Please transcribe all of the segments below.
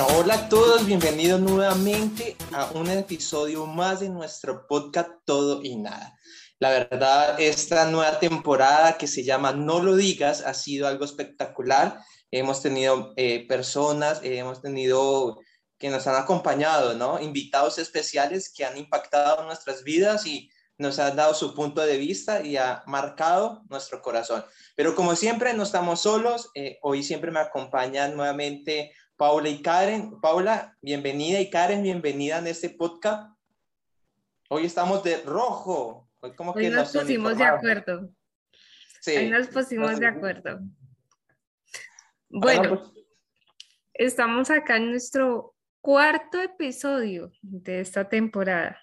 Bueno, hola a todos, bienvenidos nuevamente a un episodio más de nuestro podcast Todo y Nada. La verdad, esta nueva temporada que se llama No lo digas ha sido algo espectacular. Hemos tenido eh, personas, eh, hemos tenido que nos han acompañado, ¿no? Invitados especiales que han impactado nuestras vidas y nos han dado su punto de vista y ha marcado nuestro corazón. Pero como siempre, no estamos solos. Eh, hoy siempre me acompañan nuevamente Paula y Karen. Paula, bienvenida y Karen, bienvenida en este podcast. Hoy estamos de rojo. Hoy, como que nos, pusimos de acuerdo. Sí. Nos pusimos de acuerdo. Bueno, pues estamos acá en nuestro cuarto episodio de esta temporada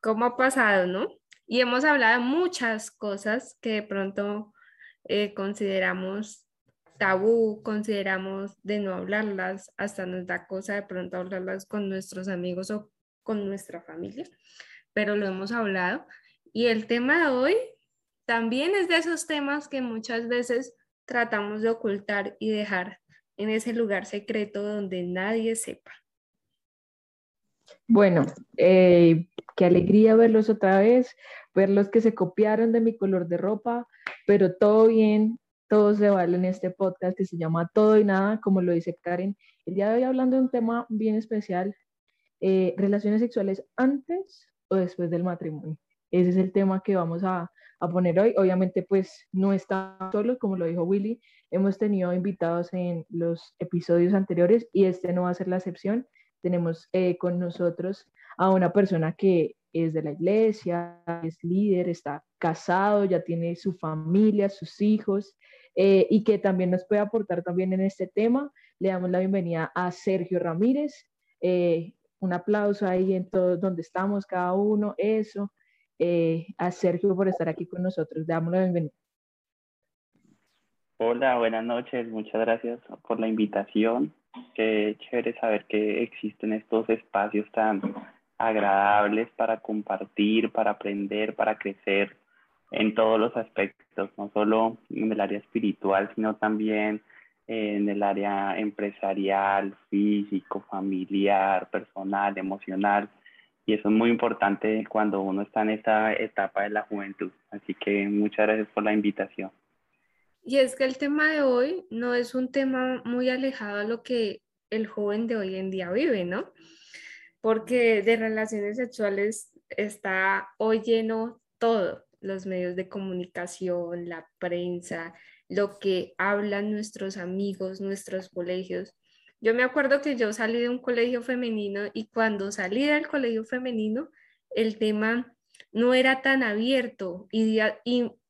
cómo ha pasado, ¿no? Y hemos hablado de muchas cosas que de pronto eh, consideramos tabú, consideramos de no hablarlas, hasta nos da cosa de pronto hablarlas con nuestros amigos o con nuestra familia, pero lo hemos hablado. Y el tema de hoy también es de esos temas que muchas veces tratamos de ocultar y dejar en ese lugar secreto donde nadie sepa. Bueno, eh, qué alegría verlos otra vez, verlos que se copiaron de mi color de ropa, pero todo bien, todo se vale en este podcast que se llama Todo y Nada, como lo dice Karen. El día de hoy hablando de un tema bien especial, eh, relaciones sexuales antes o después del matrimonio. Ese es el tema que vamos a, a poner hoy. Obviamente, pues no estamos solos, como lo dijo Willy, hemos tenido invitados en los episodios anteriores y este no va a ser la excepción. Tenemos eh, con nosotros a una persona que es de la iglesia, es líder, está casado, ya tiene su familia, sus hijos, eh, y que también nos puede aportar también en este tema. Le damos la bienvenida a Sergio Ramírez. Eh, un aplauso ahí en todo donde estamos cada uno, eso. Eh, a Sergio por estar aquí con nosotros. Le damos la bienvenida. Hola, buenas noches. Muchas gracias por la invitación. Qué chévere saber que existen estos espacios tan agradables para compartir, para aprender, para crecer en todos los aspectos, no solo en el área espiritual, sino también en el área empresarial, físico, familiar, personal, emocional. Y eso es muy importante cuando uno está en esta etapa de la juventud. Así que muchas gracias por la invitación. Y es que el tema de hoy no es un tema muy alejado a lo que el joven de hoy en día vive, ¿no? Porque de relaciones sexuales está hoy lleno todo, los medios de comunicación, la prensa, lo que hablan nuestros amigos, nuestros colegios. Yo me acuerdo que yo salí de un colegio femenino y cuando salí del colegio femenino, el tema no era tan abierto y,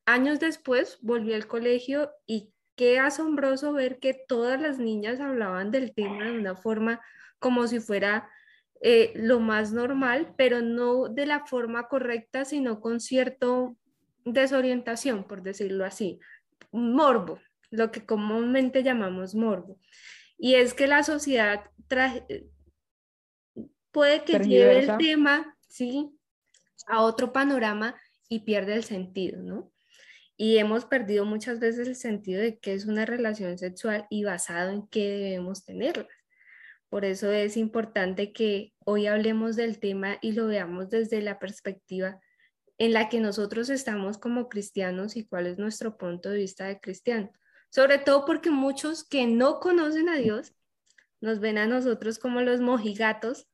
años después volví al colegio y qué asombroso ver que todas las niñas hablaban del tema de una forma como si fuera eh, lo más normal, pero no de la forma correcta, sino con cierto desorientación, por decirlo así, morbo, lo que comúnmente llamamos morbo. Y es que la sociedad puede que lleve el tema, ¿sí? a otro panorama y pierde el sentido, ¿no? y hemos perdido muchas veces el sentido de qué es una relación sexual y basado en qué debemos tenerla. Por eso es importante que hoy hablemos del tema y lo veamos desde la perspectiva en la que nosotros estamos como cristianos y cuál es nuestro punto de vista de cristiano. Sobre todo porque muchos que no conocen a Dios nos ven a nosotros como los mojigatos,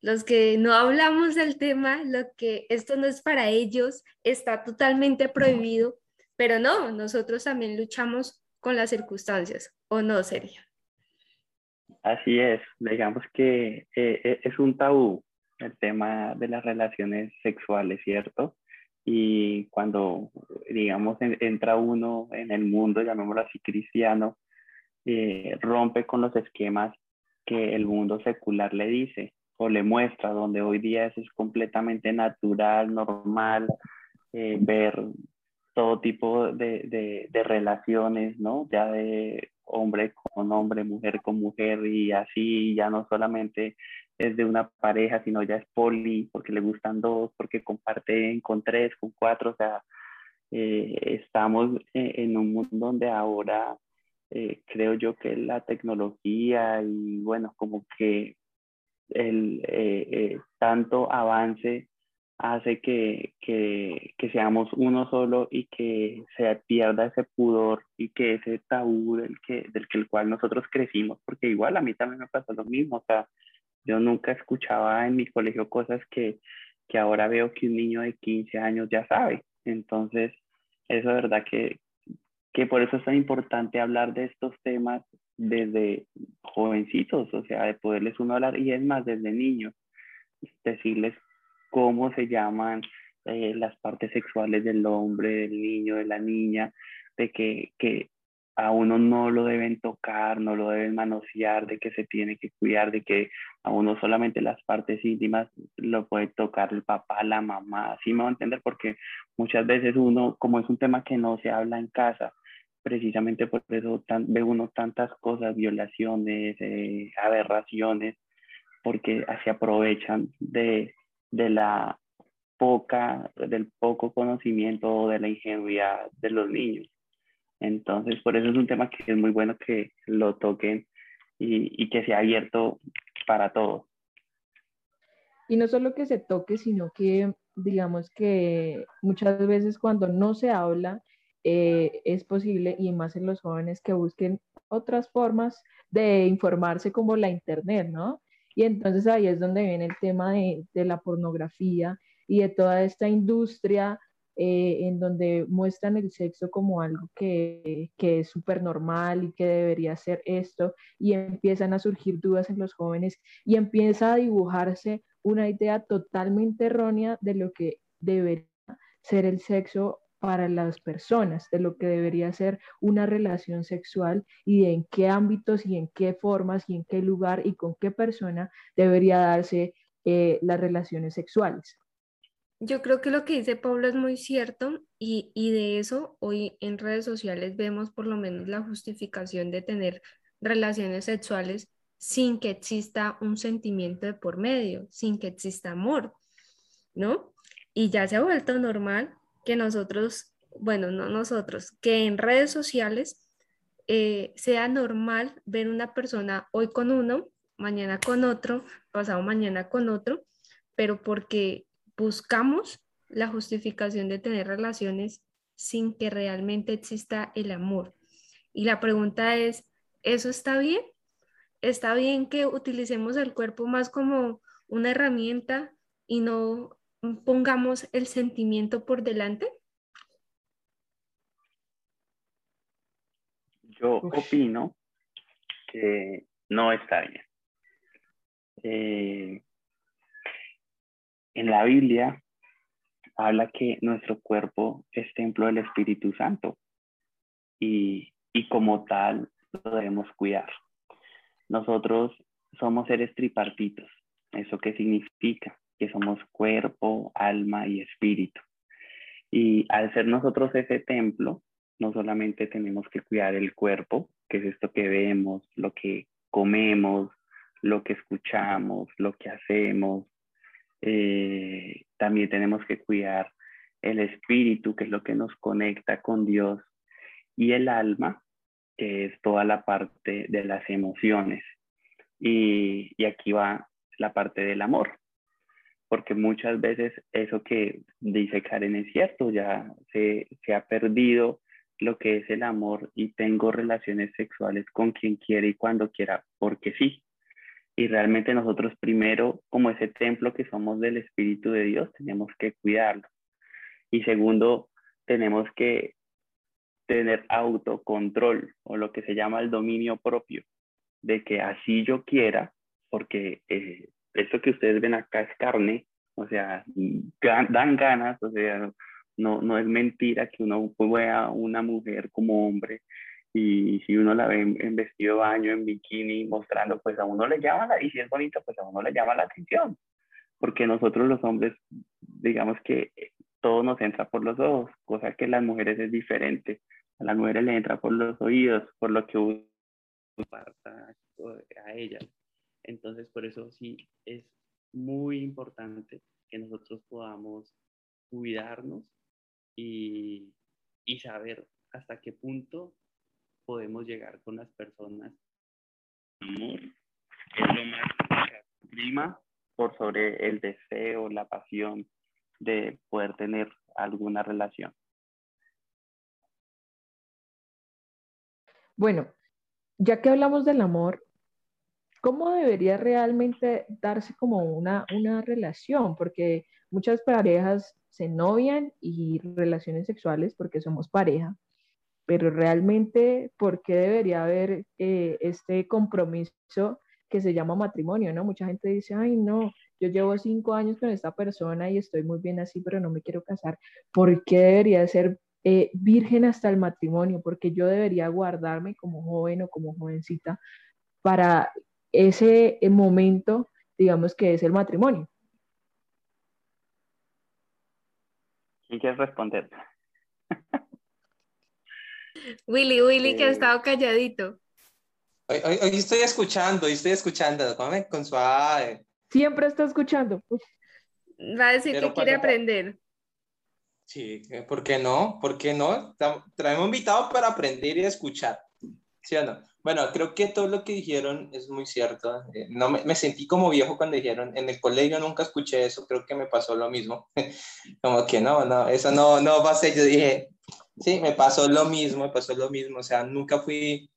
los que no hablamos del tema, lo que esto no es para ellos, está totalmente prohibido pero no, nosotros también luchamos con las circunstancias, ¿o no, Sergio? Así es, digamos que eh, eh, es un tabú el tema de las relaciones sexuales, ¿cierto? Y cuando, digamos, entra uno en el mundo, llamémoslo así, cristiano, eh, rompe con los esquemas que el mundo secular le dice o le muestra, donde hoy día eso es completamente natural, normal, ver todo tipo de, de, relaciones, ¿no? Ya de hombre con hombre, mujer con mujer y así, ya no solamente es de una pareja, sino ya es poli, porque le gustan dos, porque comparten con tres, con cuatro, o sea, eh, estamos en un mundo donde ahora eh, creo yo que la tecnología y bueno, como que el eh, tanto avance hace que, que, que, seamos uno solo y que se pierda ese pudor y que ese tabú del que, del que el cual nosotros crecimos, porque igual a mí también me pasó lo mismo, o sea, yo nunca escuchaba en mi colegio cosas que, que ahora veo que un niño de 15 años ya sabe, entonces eso es verdad que, que por eso es tan importante hablar de estos temas desde jovencitos, o sea, de poderles uno hablar, y es más, desde niños, decirles cómo se llaman eh, las partes sexuales del hombre, del niño, de la niña, de que, que a uno no lo deben tocar, no lo deben manosear, de que se tiene que cuidar, de que a uno solamente las partes íntimas lo puede tocar el papá, la mamá, así me va a entender, porque muchas veces uno, como es un tema que no se habla en casa, precisamente por eso ve uno tantas cosas, violaciones, eh, aberraciones, porque así aprovechan de, de la poca, del poco conocimiento o de la ingenuidad de los niños. Entonces, por eso es un tema que es muy bueno que lo toquen y, y que sea abierto para todos. Y no solo que se toque, sino que digamos que muchas veces cuando no se habla, eh, es posible, y más en los jóvenes, que busquen otras formas de informarse como la Internet, ¿no? Y entonces ahí es donde viene el tema de, de la pornografía y de toda esta industria eh, en donde muestran el sexo como algo que, que es súper normal y que debería ser esto, y empiezan a surgir dudas en los jóvenes y empieza a dibujarse una idea totalmente errónea de lo que debería ser el sexo para las personas, de lo que debería ser una relación sexual y en qué ámbitos y en qué formas y en qué lugar y con qué persona debería darse eh, las relaciones sexuales. Yo creo que lo que dice Pablo es muy cierto y, y de eso hoy en redes sociales vemos por lo menos la justificación de tener relaciones sexuales sin que exista un sentimiento de por medio, sin que exista amor, ¿no? Y ya se ha vuelto normal que nosotros, bueno, no nosotros, que en redes sociales eh, sea normal ver una persona hoy con uno, mañana con otro, pasado mañana con otro, pero porque buscamos la justificación de tener relaciones sin que realmente exista el amor. Y la pregunta es, ¿eso está bien? ¿Está bien que utilicemos el cuerpo más como una herramienta y no pongamos el sentimiento por delante? Yo opino que no está bien. Eh, en la Biblia habla que nuestro cuerpo es templo del Espíritu Santo y, y como tal lo debemos cuidar. Nosotros somos seres tripartitos. ¿Eso qué significa? Que somos cuerpo, alma y espíritu. Y al ser nosotros ese templo, no solamente tenemos que cuidar el cuerpo, que es esto que vemos, lo que comemos, lo que escuchamos, lo que hacemos, eh, también tenemos que cuidar el espíritu, que es lo que nos conecta con Dios, y el alma, que es toda la parte de las emociones. Y, y aquí va la parte del amor porque muchas veces eso que dice Karen es cierto, ya se, ha perdido lo que es el amor y tengo relaciones sexuales con quien quiere y cuando quiera, porque sí. Y realmente nosotros primero, como ese templo que somos del Espíritu de Dios, tenemos que cuidarlo. Y segundo, tenemos que tener autocontrol o lo que se llama el dominio propio, de que así yo quiera, porque eh, esto que ustedes ven acá es carne, o sea, dan ganas, o sea, no, no es mentira que uno vea una mujer como hombre y si uno la ve vestido baño, en bikini, mostrando, pues a uno le llama, la, y si es bonita, pues a uno le llama la atención, porque nosotros los hombres, digamos que todo nos entra por los ojos, cosa que las mujeres es diferente, a las mujeres le entra por los oídos, por lo que uno a ellas. Entonces, por eso sí es muy importante que nosotros podamos cuidarnos y, y saber hasta qué punto podemos llegar con las personas. Amor es lo más prima por sobre el deseo, la pasión de poder tener alguna relación. Bueno, ya que hablamos del amor, ¿cómo debería realmente darse como una, una relación? Porque muchas parejas se novian y relaciones sexuales porque somos pareja, pero realmente, ¿por qué debería haber eh, este compromiso que se llama matrimonio? ¿no? Mucha gente dice, ay, no, yo llevo cinco años con esta persona y estoy muy bien así, pero no me quiero casar. ¿Por qué debería ser eh, virgen hasta el matrimonio? Porque yo debería guardarme como joven o como jovencita para ese eh, momento, digamos que es el matrimonio. ¿Quién quiere responder? Willy, Willy, que ha eh, estado calladito. Hoy, estoy escuchando, hoy estoy escuchando, con suave. Siempre está escuchando. Va a decir que quiere aprender. Sí, ¿por qué no? ¿Por qué no? Traemos invitados para aprender y escuchar. ¿Sí o no? Bueno, creo que todo lo que dijeron es muy cierto. Eh, no me, me, sentí como viejo cuando dijeron, en el colegio nunca escuché eso, creo que me pasó lo mismo. como que no, no, eso no, no va a ser. Yo dije, sí, me pasó lo mismo, me pasó lo mismo. O sea, nunca fui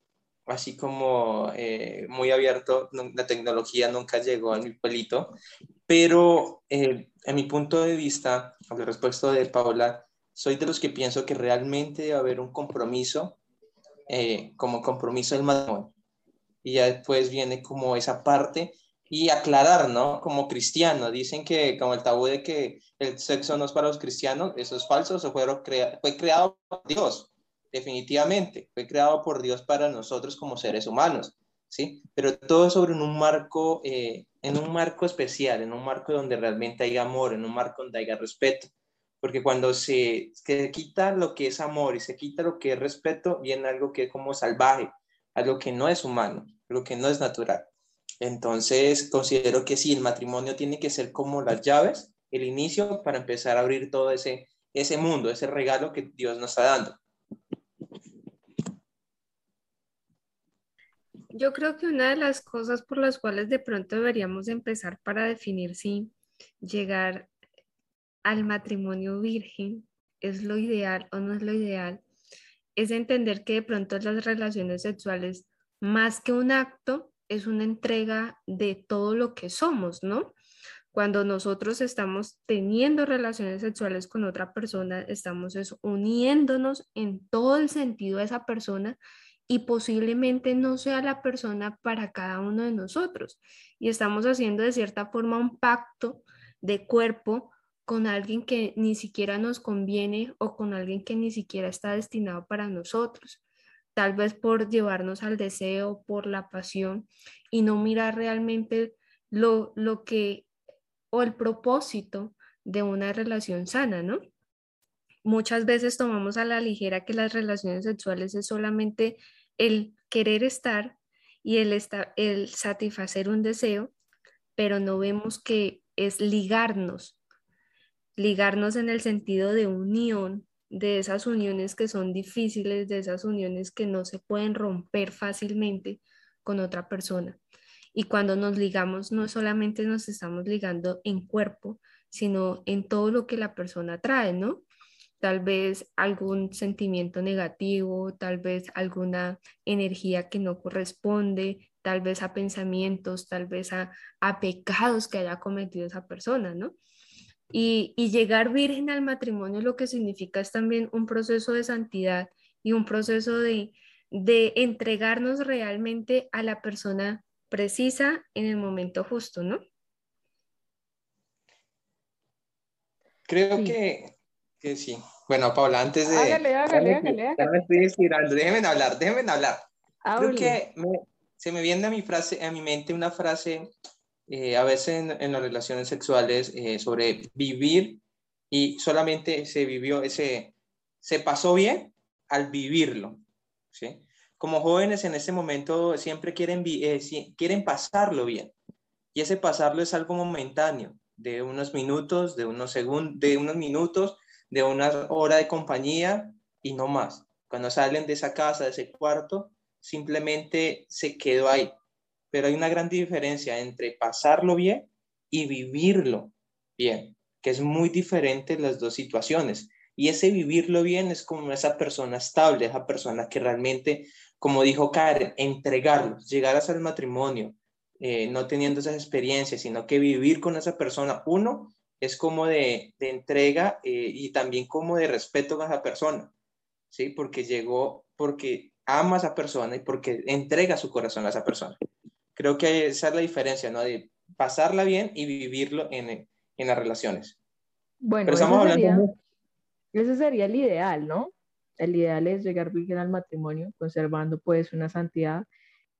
así como eh, muy abierto, la tecnología nunca llegó a mi pueblito, pero eh, en mi punto de vista, a la respuesta de Paola, soy de los que pienso que realmente debe haber un compromiso, eh, como compromiso del matrimonio. Y ya después viene como esa parte y aclarar, ¿no? Como cristiano, dicen que como el tabú de que el sexo no es para los cristianos, eso es falso, eso fue, fue creado por Dios definitivamente, fue creado por Dios para nosotros como seres humanos, ¿sí? Pero todo sobre un marco, eh, en un marco especial, en un marco donde realmente hay amor, en un marco donde haya respeto, porque cuando se, se quita lo que es amor y se quita lo que es respeto, viene algo que es como salvaje, algo que no es humano, algo que no es natural. Entonces, considero que sí, el matrimonio tiene que ser como las llaves, el inicio para empezar a abrir todo ese, ese mundo, ese regalo que Dios nos está dando. Yo creo que una de las cosas por las cuales de pronto deberíamos empezar para definir si llegar al matrimonio virgen es lo ideal o no es lo ideal, es entender que de pronto las relaciones sexuales, más que un acto, es una entrega de todo lo que somos, ¿no? Cuando nosotros estamos teniendo relaciones sexuales con otra persona, estamos uniéndonos en todo el sentido de esa persona y posiblemente no sea la persona para cada uno de nosotros. Y estamos haciendo de cierta forma un pacto de cuerpo con alguien que ni siquiera nos conviene o con alguien que ni siquiera está destinado para nosotros. Tal vez por llevarnos al deseo, por la pasión y no mirar realmente lo, lo que o el propósito de una relación sana, ¿no? Muchas veces tomamos a la ligera que las relaciones sexuales es solamente el querer estar y el, el satisfacer un deseo, pero no vemos que es ligarnos, ligarnos en el sentido de unión, de esas uniones que son difíciles, de esas uniones que no se pueden romper fácilmente con otra persona. Y cuando nos ligamos, no solamente nos estamos ligando en cuerpo, sino en todo lo que la persona trae, ¿no? tal vez algún sentimiento negativo, tal vez alguna energía que no corresponde, tal vez a pensamientos, tal vez a, pecados que haya cometido esa persona, ¿no? Y, llegar virgen al matrimonio lo que significa es también un proceso de santidad y un proceso de, de entregarnos realmente a la persona precisa en el momento justo, ¿no? Creo que que sí. Bueno, Paula, antes de... Hágale, hágale, hágale. Ya me estoy. Déjenme hablar, déjenme hablar. Creo que se me viene a mi, frase, a mi mente una frase eh, a veces en, las relaciones sexuales eh, sobre vivir y solamente se vivió, ese, se pasó bien al vivirlo. Como jóvenes en ese momento siempre quieren, eh, quieren pasarlo bien. Y ese pasarlo es algo momentáneo, de unos minutos, de unos segundos, de unos minutos de una hora de compañía y no más. Cuando salen de esa casa, de ese cuarto, simplemente se quedó ahí. Pero hay una gran diferencia entre pasarlo bien y vivirlo bien, que es muy diferente las dos situaciones. Y ese vivirlo bien es como esa persona estable, esa persona que realmente, como dijo Karen, entregarlo, llegar hasta el matrimonio, eh, no teniendo esas experiencias, sino que vivir con esa persona, uno, es como de, entrega eh, y también como de respeto a esa persona, ¿sí? Porque llegó, porque ama a esa persona y porque entrega su corazón a esa persona. Creo que esa es la diferencia, ¿no? De pasarla bien y vivirlo en, en las relaciones. Bueno, estamos hablando ese sería el ideal, ¿no? El ideal es llegar virgen al matrimonio, conservando pues una santidad,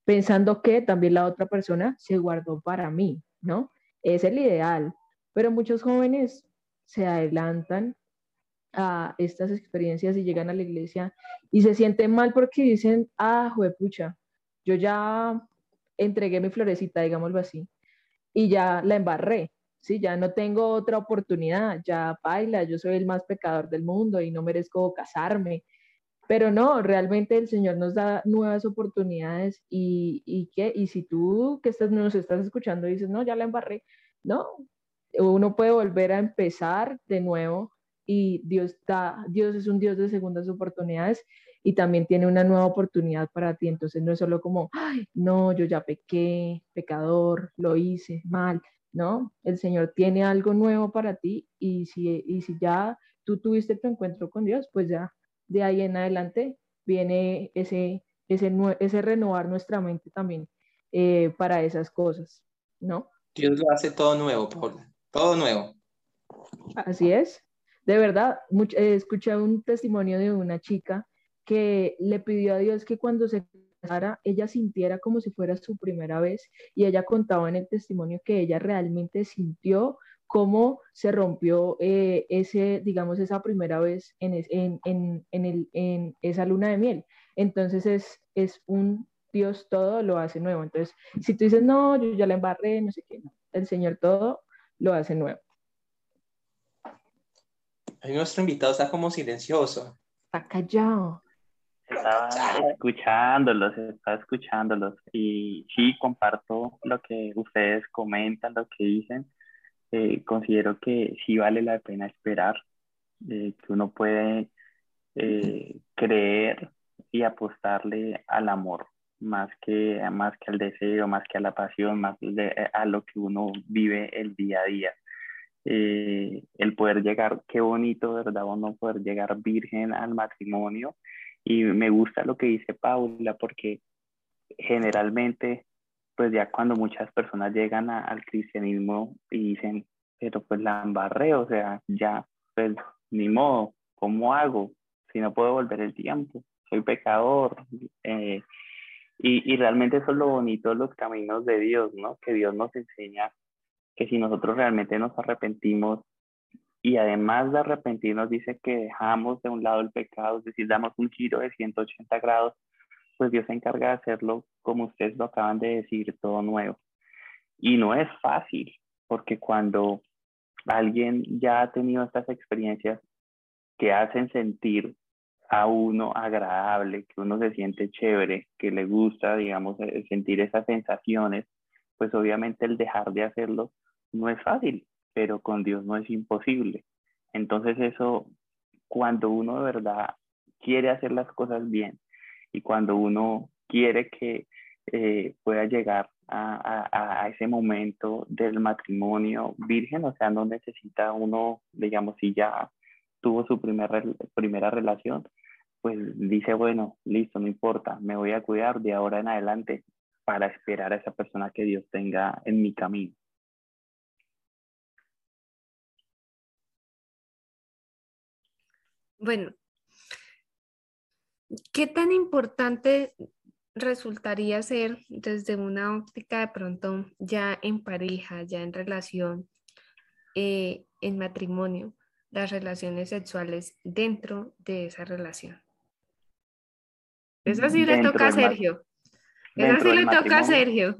pensando que también la otra persona se guardó para mí, ¿no? Es el ideal. Pero muchos jóvenes se adelantan a estas experiencias y llegan a la iglesia y se sienten mal porque dicen, ah, pucha, yo ya entregué mi florecita, digámoslo así, y ya la embarré, ¿sí? Ya no tengo otra oportunidad, ya baila, yo soy el más pecador del mundo y no merezco casarme. Pero no, realmente el Señor nos da nuevas oportunidades y, y, que, y si tú que estás, nos estás escuchando dices, no, ya la embarré, no, uno puede volver a empezar de nuevo y Dios, da, Dios es un Dios de segundas oportunidades y también tiene una nueva oportunidad para ti. Entonces no es solo como, ay, no, yo ya pequé, pecador, lo hice mal. No, el Señor tiene algo nuevo para ti y si, y si ya tú tuviste tu encuentro con Dios, pues ya de ahí en adelante viene ese, ese, ese renovar nuestra mente también eh, para esas cosas, ¿no? Dios lo hace todo nuevo, Paula, todo nuevo. Así es. De verdad, he escuché un testimonio de una chica que le pidió a Dios que cuando se casara, ella sintiera como si fuera su primera vez y ella contaba en el testimonio que ella realmente sintió cómo se rompió eh, ese, digamos, esa primera vez en, en, en, el, en, esa luna de miel. Entonces es, es un Dios todo lo hace nuevo. Entonces, si tú dices, no, yo ya la embarré, no sé qué, el Señor todo lo hace nuevo. nuestro invitado está como silencioso. Está callado. Estaba escuchándolos, estaba escuchándolos y sí comparto lo que ustedes comentan, lo que dicen. Eh, considero que sí vale la pena esperar, eh, que uno puede eh, creer y apostarle al amor más que, más que al deseo, más que a la pasión, más a lo que uno vive el día a día. el poder llegar, qué bonito, ¿verdad? Uno poder llegar virgen al matrimonio y me gusta lo que dice Paula porque generalmente, pues ya cuando muchas personas llegan al cristianismo y dicen, pero pues la embarré, o sea, ya, pues ni modo, ¿cómo hago? Si no puedo volver el tiempo, soy pecador. Eh, y, y realmente eso es lo bonito de los caminos de Dios, ¿no? Que Dios nos enseña que si nosotros realmente nos arrepentimos y además de arrepentirnos dice que dejamos de un lado el pecado, es decir, damos un giro de 180 grados, pues Dios se encarga de hacerlo como ustedes lo acaban de decir, todo nuevo. Y no es fácil, porque cuando alguien ya ha tenido estas experiencias que hacen sentir a uno agradable, que uno se siente chévere, que le gusta, digamos, eh, sentir esas sensaciones, pues obviamente el dejar de hacerlo no es fácil, pero con Dios no es imposible. Entonces eso, cuando uno de verdad quiere hacer las cosas bien y cuando uno quiere que eh, pueda llegar a, ese momento del matrimonio virgen, o sea, no necesita uno, digamos, si ya tuvo su primer, primera relación, pues dice, bueno, listo, no importa, me voy a cuidar de ahora en adelante para esperar a esa persona que Dios tenga en mi camino. Bueno, ¿qué tan importante resultaría ser desde una óptica de pronto ya en pareja, ya en relación, eh, en matrimonio, las relaciones sexuales dentro de esa relación? Eso sí le toca a Sergio. Eso sí le toca a Sergio.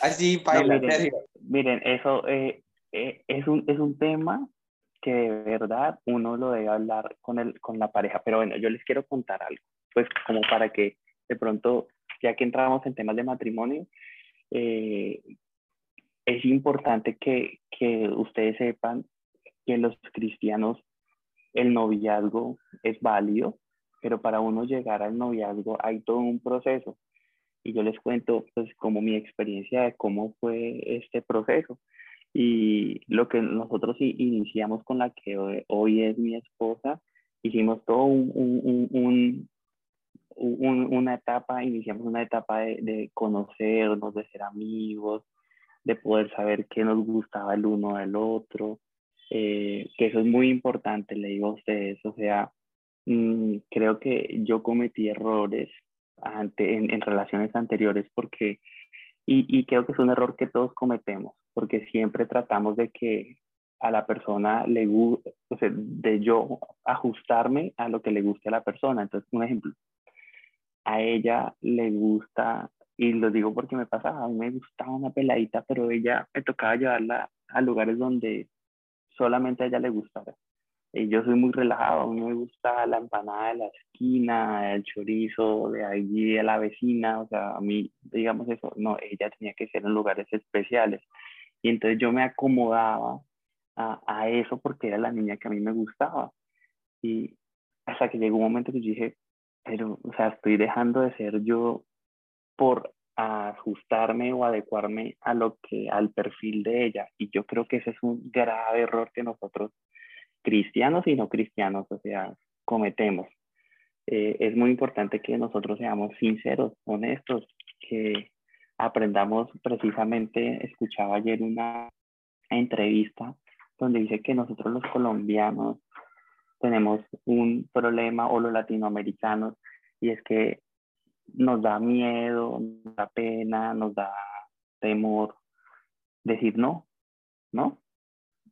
Así, para miren, Sergio. Miren, eso eh, eh, es, un, es un tema que de verdad uno lo debe hablar con, el, con la pareja. Pero bueno, yo les quiero contar algo, pues como para que de pronto, ya que entramos en temas de matrimonio, eh, es importante que, que ustedes sepan que los cristianos el noviazgo es válido, pero para uno llegar al noviazgo hay todo un proceso. Y yo les cuento pues como mi experiencia de cómo fue este proceso. Y lo que nosotros iniciamos con la que hoy, es mi esposa, hicimos todo un, un, un, una etapa, iniciamos una etapa de, de, conocernos, de ser amigos, de poder saber qué nos gustaba el uno del otro, eh, que eso es muy importante, le digo a ustedes, o sea, mm, creo que yo cometí errores ante, en, en relaciones anteriores porque, y, creo que es un error que todos cometemos, porque siempre tratamos de que a la persona le guste, o sea, de yo ajustarme a lo que le guste a la persona. Entonces, un ejemplo, a ella le gusta, y lo digo porque me pasaba, a mí me gustaba una peladita, pero ella me tocaba llevarla a lugares donde solamente a ella le gustara. Y yo soy muy relajado, a mí me gusta la empanada de la esquina, el chorizo de allí de la vecina, o sea, a mí, digamos eso, no, ella tenía que ser en lugares especiales. Y entonces yo me acomodaba a, a eso porque era la niña que a mí me gustaba. Y hasta que llegó un momento que dije, pero, o sea, estoy dejando de ser yo por ajustarme o adecuarme a lo que al perfil de ella y yo creo que ese es un grave error que nosotros cristianos y no cristianos o sea cometemos eh, es muy importante que nosotros seamos sinceros honestos que aprendamos precisamente escuchaba ayer una entrevista donde dice que nosotros los colombianos tenemos un problema o los latinoamericanos y es que nos da miedo, nos da pena, nos da temor decir no, ¿no?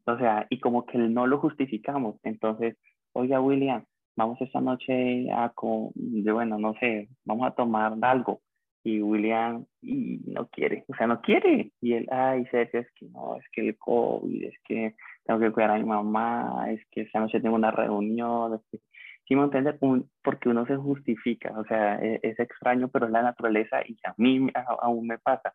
O sea, y como que no lo justificamos. Entonces, oiga, William, vamos esta noche a, bueno, no sé, vamos a tomar algo. Y William y no quiere, o sea, no quiere. Y él, ay, Sergio, es que no, es que el COVID, es que tengo que cuidar a mi mamá, es que esta noche tengo una reunión, es que ¿Sí me entiendes? porque uno se justifica, o sea, e, es, extraño, pero es la naturaleza y a mí aún me pasa.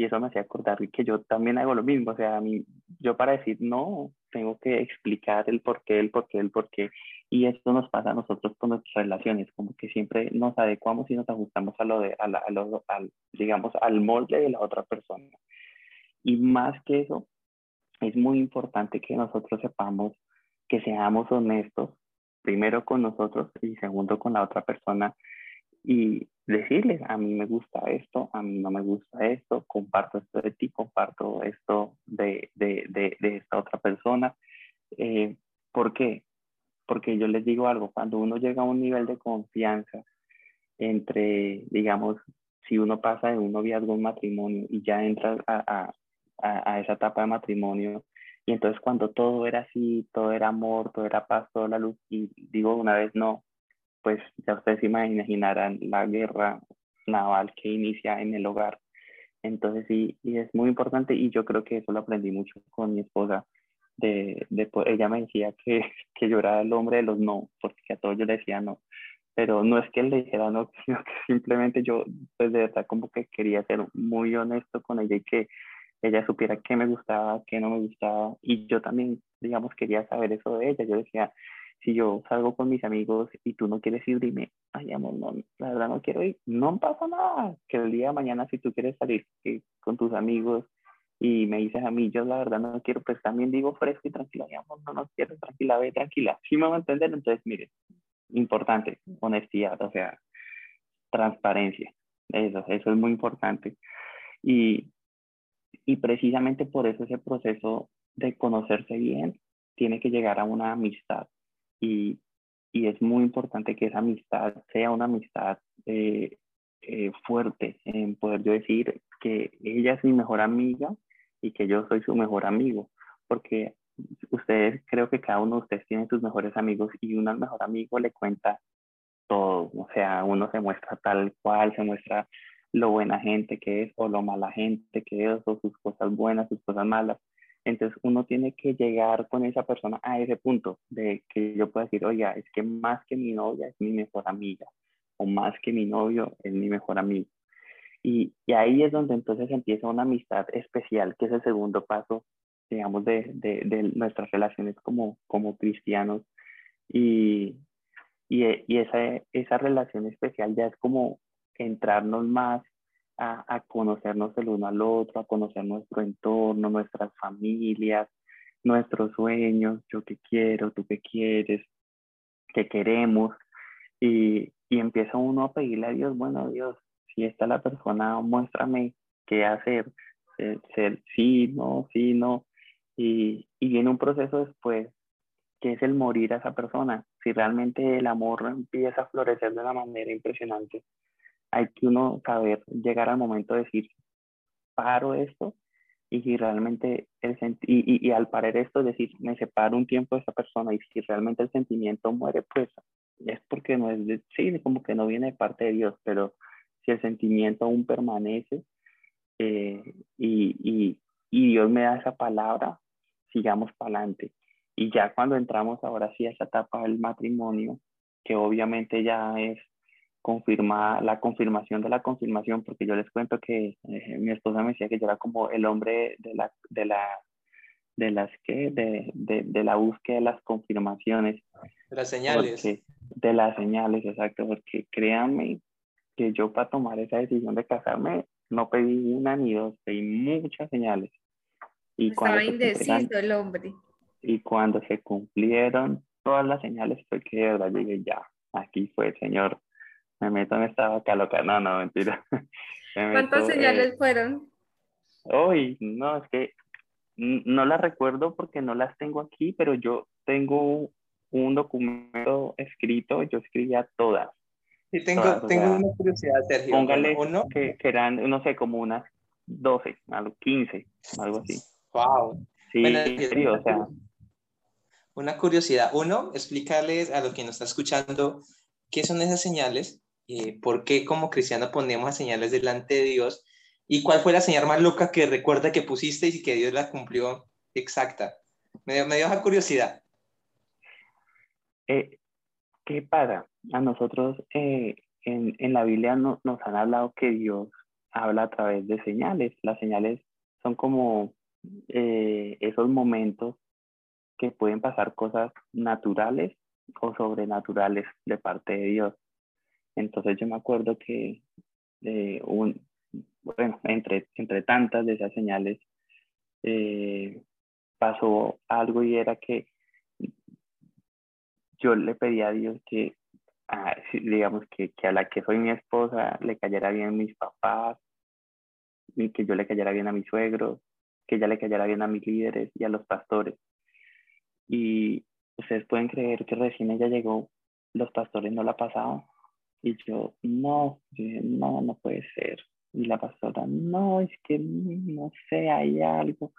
Y eso me hacía acordar que yo también hago lo mismo, o sea, a mí, yo para decir no, tengo que explicar el por qué, el por qué, el por qué. Y esto nos pasa a nosotros con nuestras relaciones, como que siempre nos adecuamos y nos ajustamos a lo de, a, a lo, al, digamos, al molde de la otra persona. Y más que eso, es muy importante que nosotros sepamos que seamos honestos primero con nosotros y segundo con la otra persona y decirles, a mí me gusta esto, a mí no me gusta esto, comparto esto de ti, comparto esto de, de, de, esta otra persona. Eh, ¿Por qué? Porque yo les digo algo, cuando uno llega a un nivel de confianza entre, digamos, si uno pasa de un noviazgo a un matrimonio y ya entra a, a, a esa etapa de matrimonio, y entonces cuando todo era así, todo era amor, todo era paz, toda la luz, y digo una vez no, pues ya ustedes imaginarán la guerra naval que inicia en el hogar. Entonces sí, y es muy importante y yo creo que eso lo aprendí mucho con mi esposa. De, de, ella me decía que, que yo era el hombre de los no, porque a todos yo le decía no. Pero no es que le dijera no, sino que simplemente yo, pues de verdad, como que quería ser muy honesto con ella y que ella supiera qué me gustaba, qué no me gustaba. Y yo también, digamos, quería saber eso de ella. Yo decía, si yo salgo con mis amigos y tú no quieres ir, dime, ay, amor, no, la verdad no quiero ir. No pasa nada. Que el día de mañana, si tú quieres salir eh, con tus amigos y me dices a mí, yo la verdad no quiero, pues también digo fresco y tranquilo, ay, amor, no, no quiero, tranquila, ve, tranquila. Si me va a entender, entonces, mire, importante, honestidad, o sea, transparencia. Eso, eso es muy importante. Y y precisamente por eso ese proceso de conocerse bien tiene que llegar a una amistad. Y, y es muy importante que esa amistad sea una amistad eh, eh, fuerte, en poder yo decir que ella es mi mejor amiga y que yo soy su mejor amigo. Porque ustedes, creo que cada uno de ustedes tiene sus mejores amigos y uno mejor amigo le cuenta todo. O sea, uno se muestra tal cual, se muestra lo buena gente que es o lo mala gente que es o sus cosas buenas, sus cosas malas. Entonces uno tiene que llegar con esa persona a ese punto de que yo pueda decir, oiga, es que más que mi novia es mi mejor amiga, o más que mi novio es mi mejor amigo. Y, ahí es donde entonces empieza una amistad especial, que es el segundo paso, digamos, de, nuestras relaciones como, cristianos. Y esa, esa relación especial ya es como entrarnos más a, conocernos el uno al otro, a conocer nuestro entorno, nuestras familias, nuestros sueños, yo qué quiero, tú qué quieres, qué queremos. Y, y empieza uno a pedirle a Dios, bueno, Dios, si está la persona, muéstrame qué hacer, ser, sí, no, sí, no. Y, y viene un proceso después, que es el morir a esa persona. Si realmente el amor empieza a florecer de una manera impresionante, hay que uno saber llegar al momento de decir, paro esto y si realmente el y, y, al parar esto, es decir, me separo un tiempo de esa persona y si realmente el sentimiento muere, pues es porque no es de, sí, como que no viene de parte de Dios, pero si el sentimiento aún permanece eh, y, y, y Dios me da esa palabra, sigamos para adelante. Y ya cuando entramos ahora sí a esa etapa del matrimonio, que obviamente ya es confirma la confirmación de la confirmación, porque yo les cuento que eh, mi esposa me decía que yo era como el hombre de la, de la, de las que, de, de, de la búsqueda de las confirmaciones. De las señales. de las señales, exacto, porque créanme que yo para tomar esa decisión de casarme no pedí una ni dos, pedí muchas señales. Y Estaba indeciso el hombre. Y cuando se cumplieron todas las señales fue que de verdad llegué ya, aquí fue el Señor me meto en esta vaca loca. No, no, mentira. ¿Cuántas señales fueron? Uy, no, es que no las recuerdo porque no las tengo aquí, pero yo tengo un documento escrito, yo escribía todas. Sí, tengo, tengo una curiosidad, Sergio. Póngale uno que, que, eran, no sé, como unas 12, algo, 15, algo así. Wow. Sí, serio, o sea. Una curiosidad. Uno, explicarles a los que nos está escuchando qué son esas señales eh, por qué como cristiano ponemos señales delante de Dios y cuál fue la señal más loca que recuerda que pusiste y que Dios la cumplió exacta. Me dio, me curiosidad. Eh, ¿Qué pasa? A nosotros eh, en, en, la Biblia nos han hablado que Dios habla a través de señales. Las señales son como esos momentos que pueden pasar cosas naturales o sobrenaturales de parte de Dios. Entonces yo me acuerdo que eh, un, bueno, entre, entre tantas de esas señales eh, pasó algo y era que yo le pedí a Dios que, digamos, que, que, a la que soy mi esposa le cayera bien mis papás, y que yo le cayera bien a mis suegros, que ella le cayera bien a mis líderes y a los pastores. Y ustedes pueden creer que recién ella llegó, los pastores no la pasaban. Y yo, no, no, no puede ser. Y la pastora, no, es que no sé, hay algo.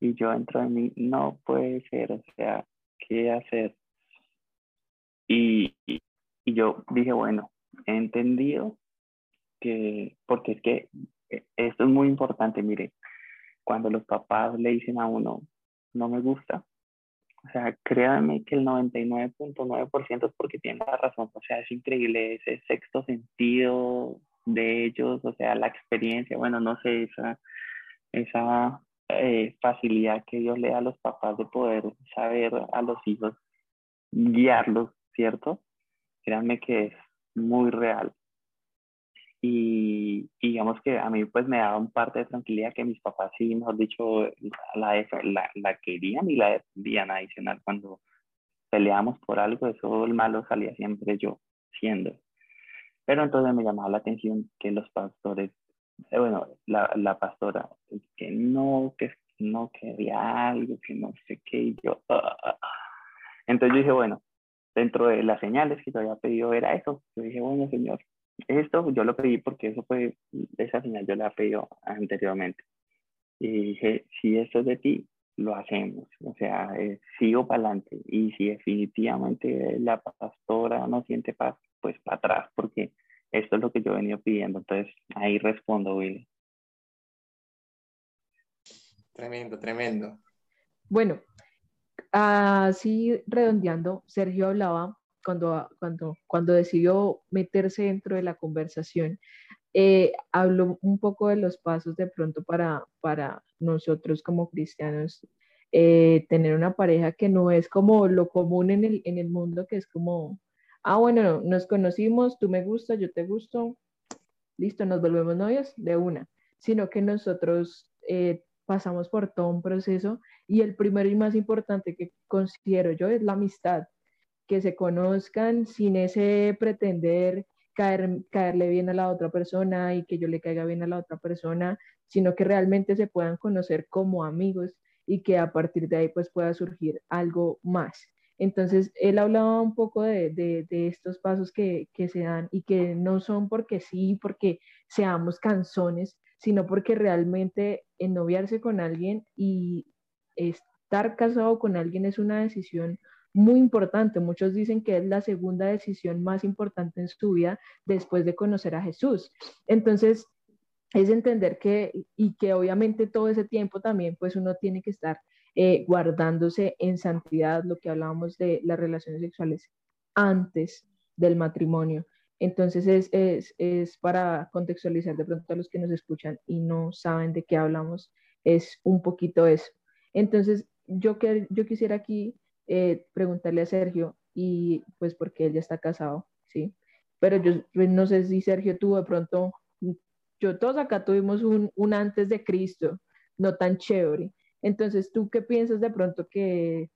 Y yo entro en mí, no puede ser, o sea, ¿qué hacer? Y, y, yo dije, bueno, he entendido que, porque es que eh, esto es muy importante, mire, cuando los papás le dicen a uno, no me gusta, o sea, créanme que el 99.9% es porque tienen la razón. O sea, es increíble ese sexto sentido de ellos, o sea, la experiencia, bueno, no sé, esa, esa eh, facilidad que Dios le da a los papás de poder saber a los hijos, guiarlos, ¿cierto? Créanme que es muy real. Y, digamos que a mí pues me daba un parte de tranquilidad que mis papás sí, mejor dicho, la, la, la querían y la defendían adicional. Cuando peleamos por algo, eso el malo salía siempre yo siendo. Pero entonces me llamaba la atención que los pastores, eh, bueno, la, la pastora, que no, que no quería algo, que no sé qué, y yo, ah, ah, ah. entonces yo dije, bueno, dentro de las señales que yo había pedido era eso. Yo dije, bueno, Señor, esto yo lo pedí porque eso fue, esa señal yo la he pedido anteriormente. Y dije, si esto es de ti, lo hacemos. O sea, eh, sigo para adelante. Y si definitivamente la pastora no siente paz, pues para atrás, porque esto es lo que yo he venido pidiendo. Entonces, ahí respondo, Willy. Tremendo, tremendo. Bueno, así redondeando, Sergio hablaba cuando, cuando, cuando decidió meterse dentro de la conversación, eh, habló un poco de los pasos de pronto para, para nosotros como cristianos eh, tener una pareja que no es como lo común en el, en el mundo, que es como, ah, bueno, nos conocimos, tú me gustas, yo te gusto, listo, nos volvemos novios de una, sino que nosotros eh, pasamos por todo un proceso y el primero y más importante que considero yo es la amistad, que se conozcan sin ese pretender caer, caerle bien a la otra persona y que yo le caiga bien a la otra persona, sino que realmente se puedan conocer como amigos y que a partir de ahí pues pueda surgir algo más. Entonces, él hablaba un poco de, estos pasos que, que, se dan y que no son porque sí, porque seamos canzones, sino porque realmente ennoviarse con alguien y estar casado con alguien es una decisión muy importante. Muchos dicen que es la segunda decisión más importante en su vida después de conocer a Jesús. Entonces, es entender que, y que obviamente todo ese tiempo también, pues uno tiene que estar eh, guardándose en santidad, lo que hablábamos de las relaciones sexuales antes del matrimonio. Entonces es, es, es, para contextualizar de pronto a los que nos escuchan y no saben de qué hablamos, es un poquito eso. Entonces yo, que, yo quisiera aquí eh, preguntarle a Sergio y pues porque él ya está casado, ¿sí? Pero yo pues, no sé si Sergio tuvo de pronto, yo todos acá tuvimos un, un antes de Cristo, no tan chévere. Entonces, ¿tú qué piensas de pronto que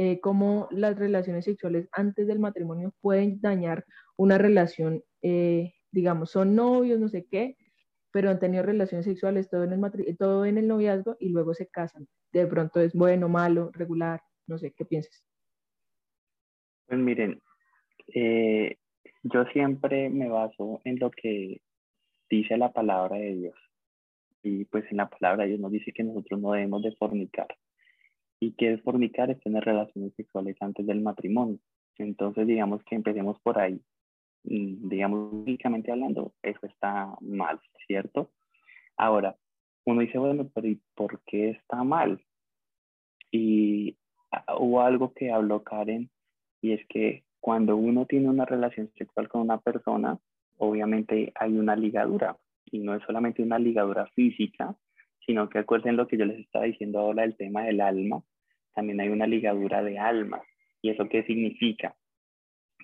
eh, cómo las relaciones sexuales antes del matrimonio pueden dañar una relación, eh, digamos, son novios, no sé qué, pero han tenido relaciones sexuales todo en, el todo en el noviazgo y luego se casan. De pronto es bueno, malo, regular, no sé, ¿qué piensas? Pues miren, eh, yo siempre me baso en lo que dice la palabra de Dios. Y pues en la palabra de Dios nos dice que nosotros no debemos de fornicar y que fornicar es tener relaciones sexuales antes del matrimonio. Entonces, digamos que empecemos por ahí. Mm, digamos, únicamente hablando, eso está mal, ¿cierto? Ahora, uno dice, bueno, pero ¿y por qué está mal? Y hubo algo que habló Karen, y es que cuando uno tiene una relación sexual con una persona, obviamente hay una ligadura, y no es solamente una ligadura física, sino que acuerden lo que yo les estaba diciendo ahora del tema del alma, también hay una ligadura de alma. ¿Y eso qué significa?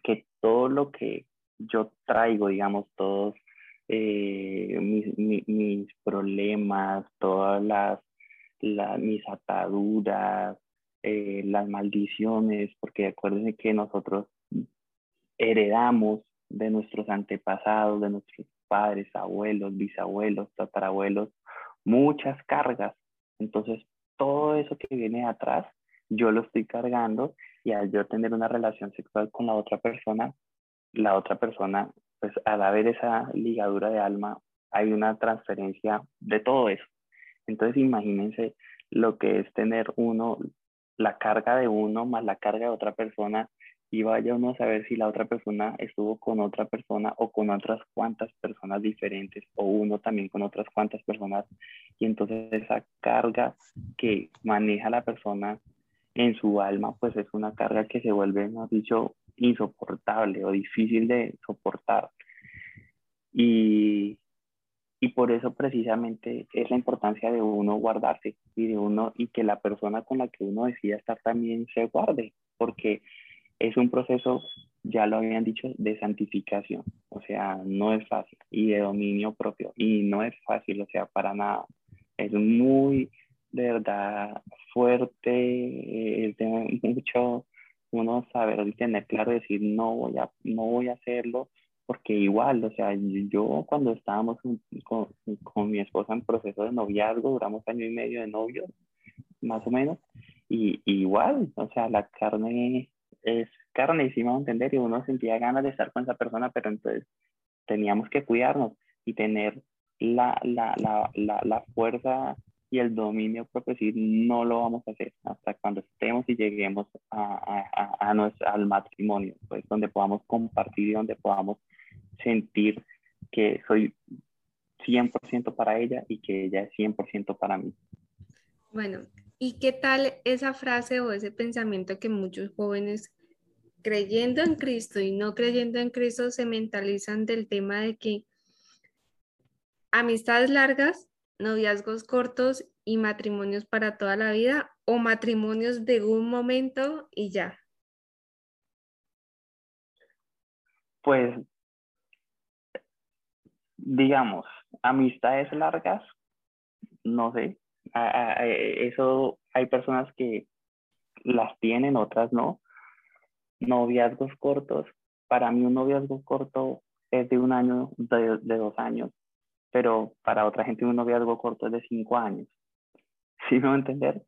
Que todo lo que yo traigo, digamos, todos eh, mis, problemas, todas las, mis ataduras, eh, las maldiciones, porque acuérdense que nosotros heredamos de nuestros antepasados, de nuestros padres, abuelos, bisabuelos, tatarabuelos, muchas cargas. Entonces, todo eso que viene atrás, yo lo estoy cargando y al yo tener una relación sexual con la otra persona, la otra persona, pues al haber esa ligadura de alma, hay una transferencia de todo eso. Entonces, imagínense lo que es tener uno, la carga de uno más la carga de otra persona y vaya uno a saber si la otra persona estuvo con otra persona o con otras cuantas personas diferentes o uno también con otras cuantas personas y entonces esa carga que maneja la persona en su alma pues es una carga que se vuelve, más dicho, insoportable o difícil de soportar. Y, y por eso precisamente es la importancia de uno guardarse y de uno y que la persona con la que uno decida estar también se guarde porque es un proceso, ya lo habían dicho, de santificación, o sea, no es fácil, y de dominio propio, y no es fácil, o sea, para nada. Es muy, de verdad, fuerte, es de mucho uno saber y tener claro, decir, no voy a, no voy a hacerlo, porque igual, o sea, yo cuando estábamos con, con, mi esposa en proceso de noviazgo, duramos año y medio de novio, más o menos, y, igual, o sea, la carne es carne, hicimos entender, y uno sentía ganas de estar con esa persona, pero entonces teníamos que cuidarnos y tener la, la, la, la, la fuerza y el dominio decir, no lo vamos a hacer hasta cuando estemos y lleguemos a, a, a nuestro, al matrimonio, pues donde podamos compartir y donde podamos sentir que soy 100% para ella y que ella es 100% para mí. Bueno, ¿Y qué tal esa frase o ese pensamiento que muchos jóvenes creyendo en Cristo y no creyendo en Cristo se mentalizan del tema de que amistades largas, noviazgos cortos y matrimonios para toda la vida o matrimonios de un momento y ya? Pues, digamos, amistades largas, no sé, eso hay personas que las tienen, otras no. Noviazgos cortos, para mí un noviazgo corto es de un año, de, dos años, pero para otra gente un noviazgo corto es de cinco años. ¿Sí me va a entender?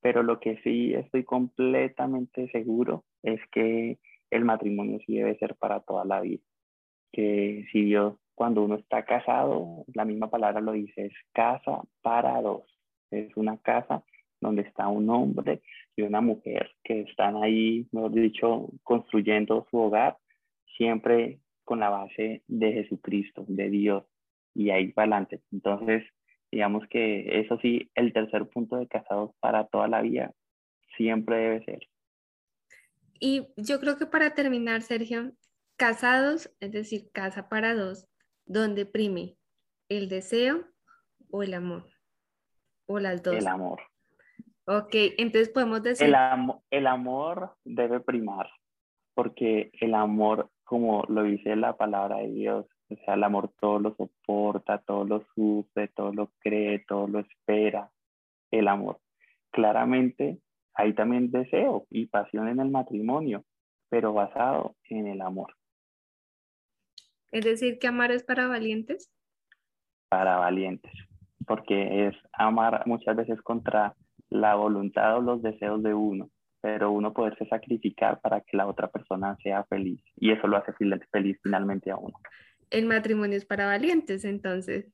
Pero lo que sí estoy completamente seguro es que el matrimonio sí debe ser para toda la vida. Que si Dios, cuando uno está casado, la misma palabra lo dice, es casa para dos. Es una casa donde está un hombre y una mujer que están ahí, mejor dicho, construyendo su hogar, siempre con la base de Jesucristo, de Dios, y ahí para adelante. Entonces, digamos que eso sí, el tercer punto de casados para toda la vida siempre debe ser. Y yo creo que para terminar, Sergio, casados, es decir, casa para dos, donde prime el deseo o el amor, o las dos. El amor. Ok, entonces podemos decir... El, el amor debe primar, porque el amor, como lo dice la palabra de Dios, o sea, el amor todo lo soporta, todo lo sufre, todo lo cree, todo lo espera. El amor. Claramente hay también deseo y pasión en el matrimonio, pero basado en el amor. Es decir, que amar es para valientes. Para valientes, porque es amar muchas veces contra la voluntad o los deseos de uno, pero uno poderse sacrificar para que la otra persona sea feliz y eso lo hace feliz finalmente a uno el matrimonio es para valientes, entonces.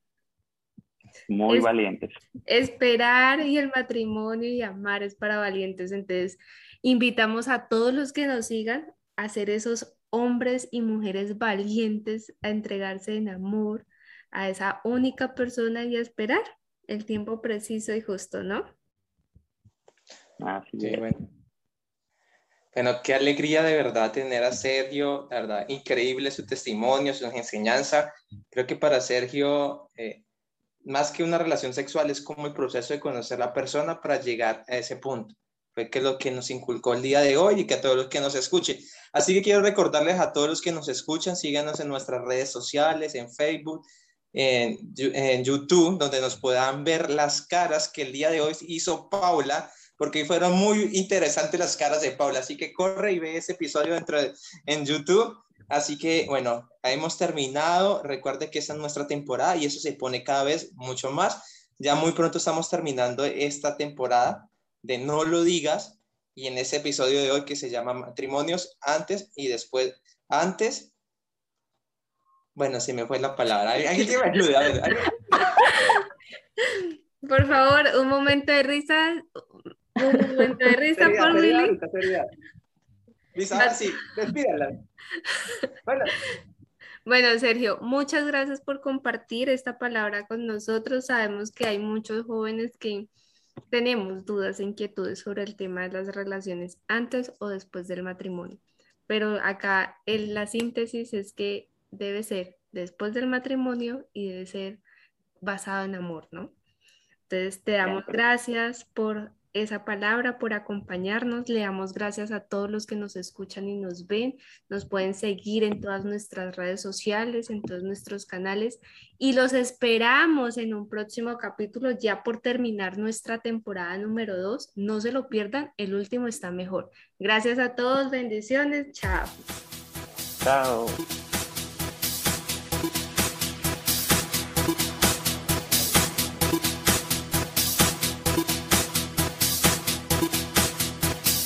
Muy valientes. Esperar y el matrimonio y amar es para valientes. Entonces, invitamos a todos los que nos sigan a ser esos hombres y mujeres valientes, a entregarse en amor a esa única persona y a esperar el tiempo preciso y justo, ¿no? Así es. Bueno. Bueno, qué alegría de verdad tener a Sergio, la verdad, increíble su testimonio, su enseñanza. Creo que para Sergio, eh, más que una relación sexual, es como el proceso de conocer a la persona para llegar a ese punto. Fue que lo que nos inculcó el día de hoy y que a todos los que nos escuchen. Así que quiero recordarles a todos los que nos escuchan, síganos en nuestras redes sociales, en Facebook, en, en YouTube, donde nos puedan ver las caras que el día de hoy hizo Paula porque fueron muy interesantes las caras de Paula. Así que corre y ve ese episodio dentro en YouTube. Así que, bueno, hemos terminado. Recuerde que esta es nuestra temporada y eso se pone cada vez mucho más. Ya muy pronto estamos terminando esta temporada de No lo digas y en ese episodio de hoy que se llama Matrimonios antes y después. Antes. Bueno, se me fue la palabra. ¿Alguien que me ayude? Por favor, un momento de risa, un momento de risa por Willy. Lisa, sí, despídala. Bueno. Bueno, Sergio, muchas gracias por compartir esta palabra con nosotros. Sabemos que hay muchos jóvenes que tenemos dudas e inquietudes sobre el tema de las relaciones antes o después del matrimonio. Pero acá en la síntesis es que debe ser después del matrimonio y debe ser basado en amor, ¿no? Entonces te damos gracias por esa palabra, por acompañarnos. Le damos gracias a todos los que nos escuchan y nos ven. Nos pueden seguir en todas nuestras redes sociales, en todos nuestros canales y los esperamos en un próximo capítulo ya por terminar nuestra temporada número 2. No se lo pierdan, el último está mejor. Gracias a todos, bendiciones, chao. Chao.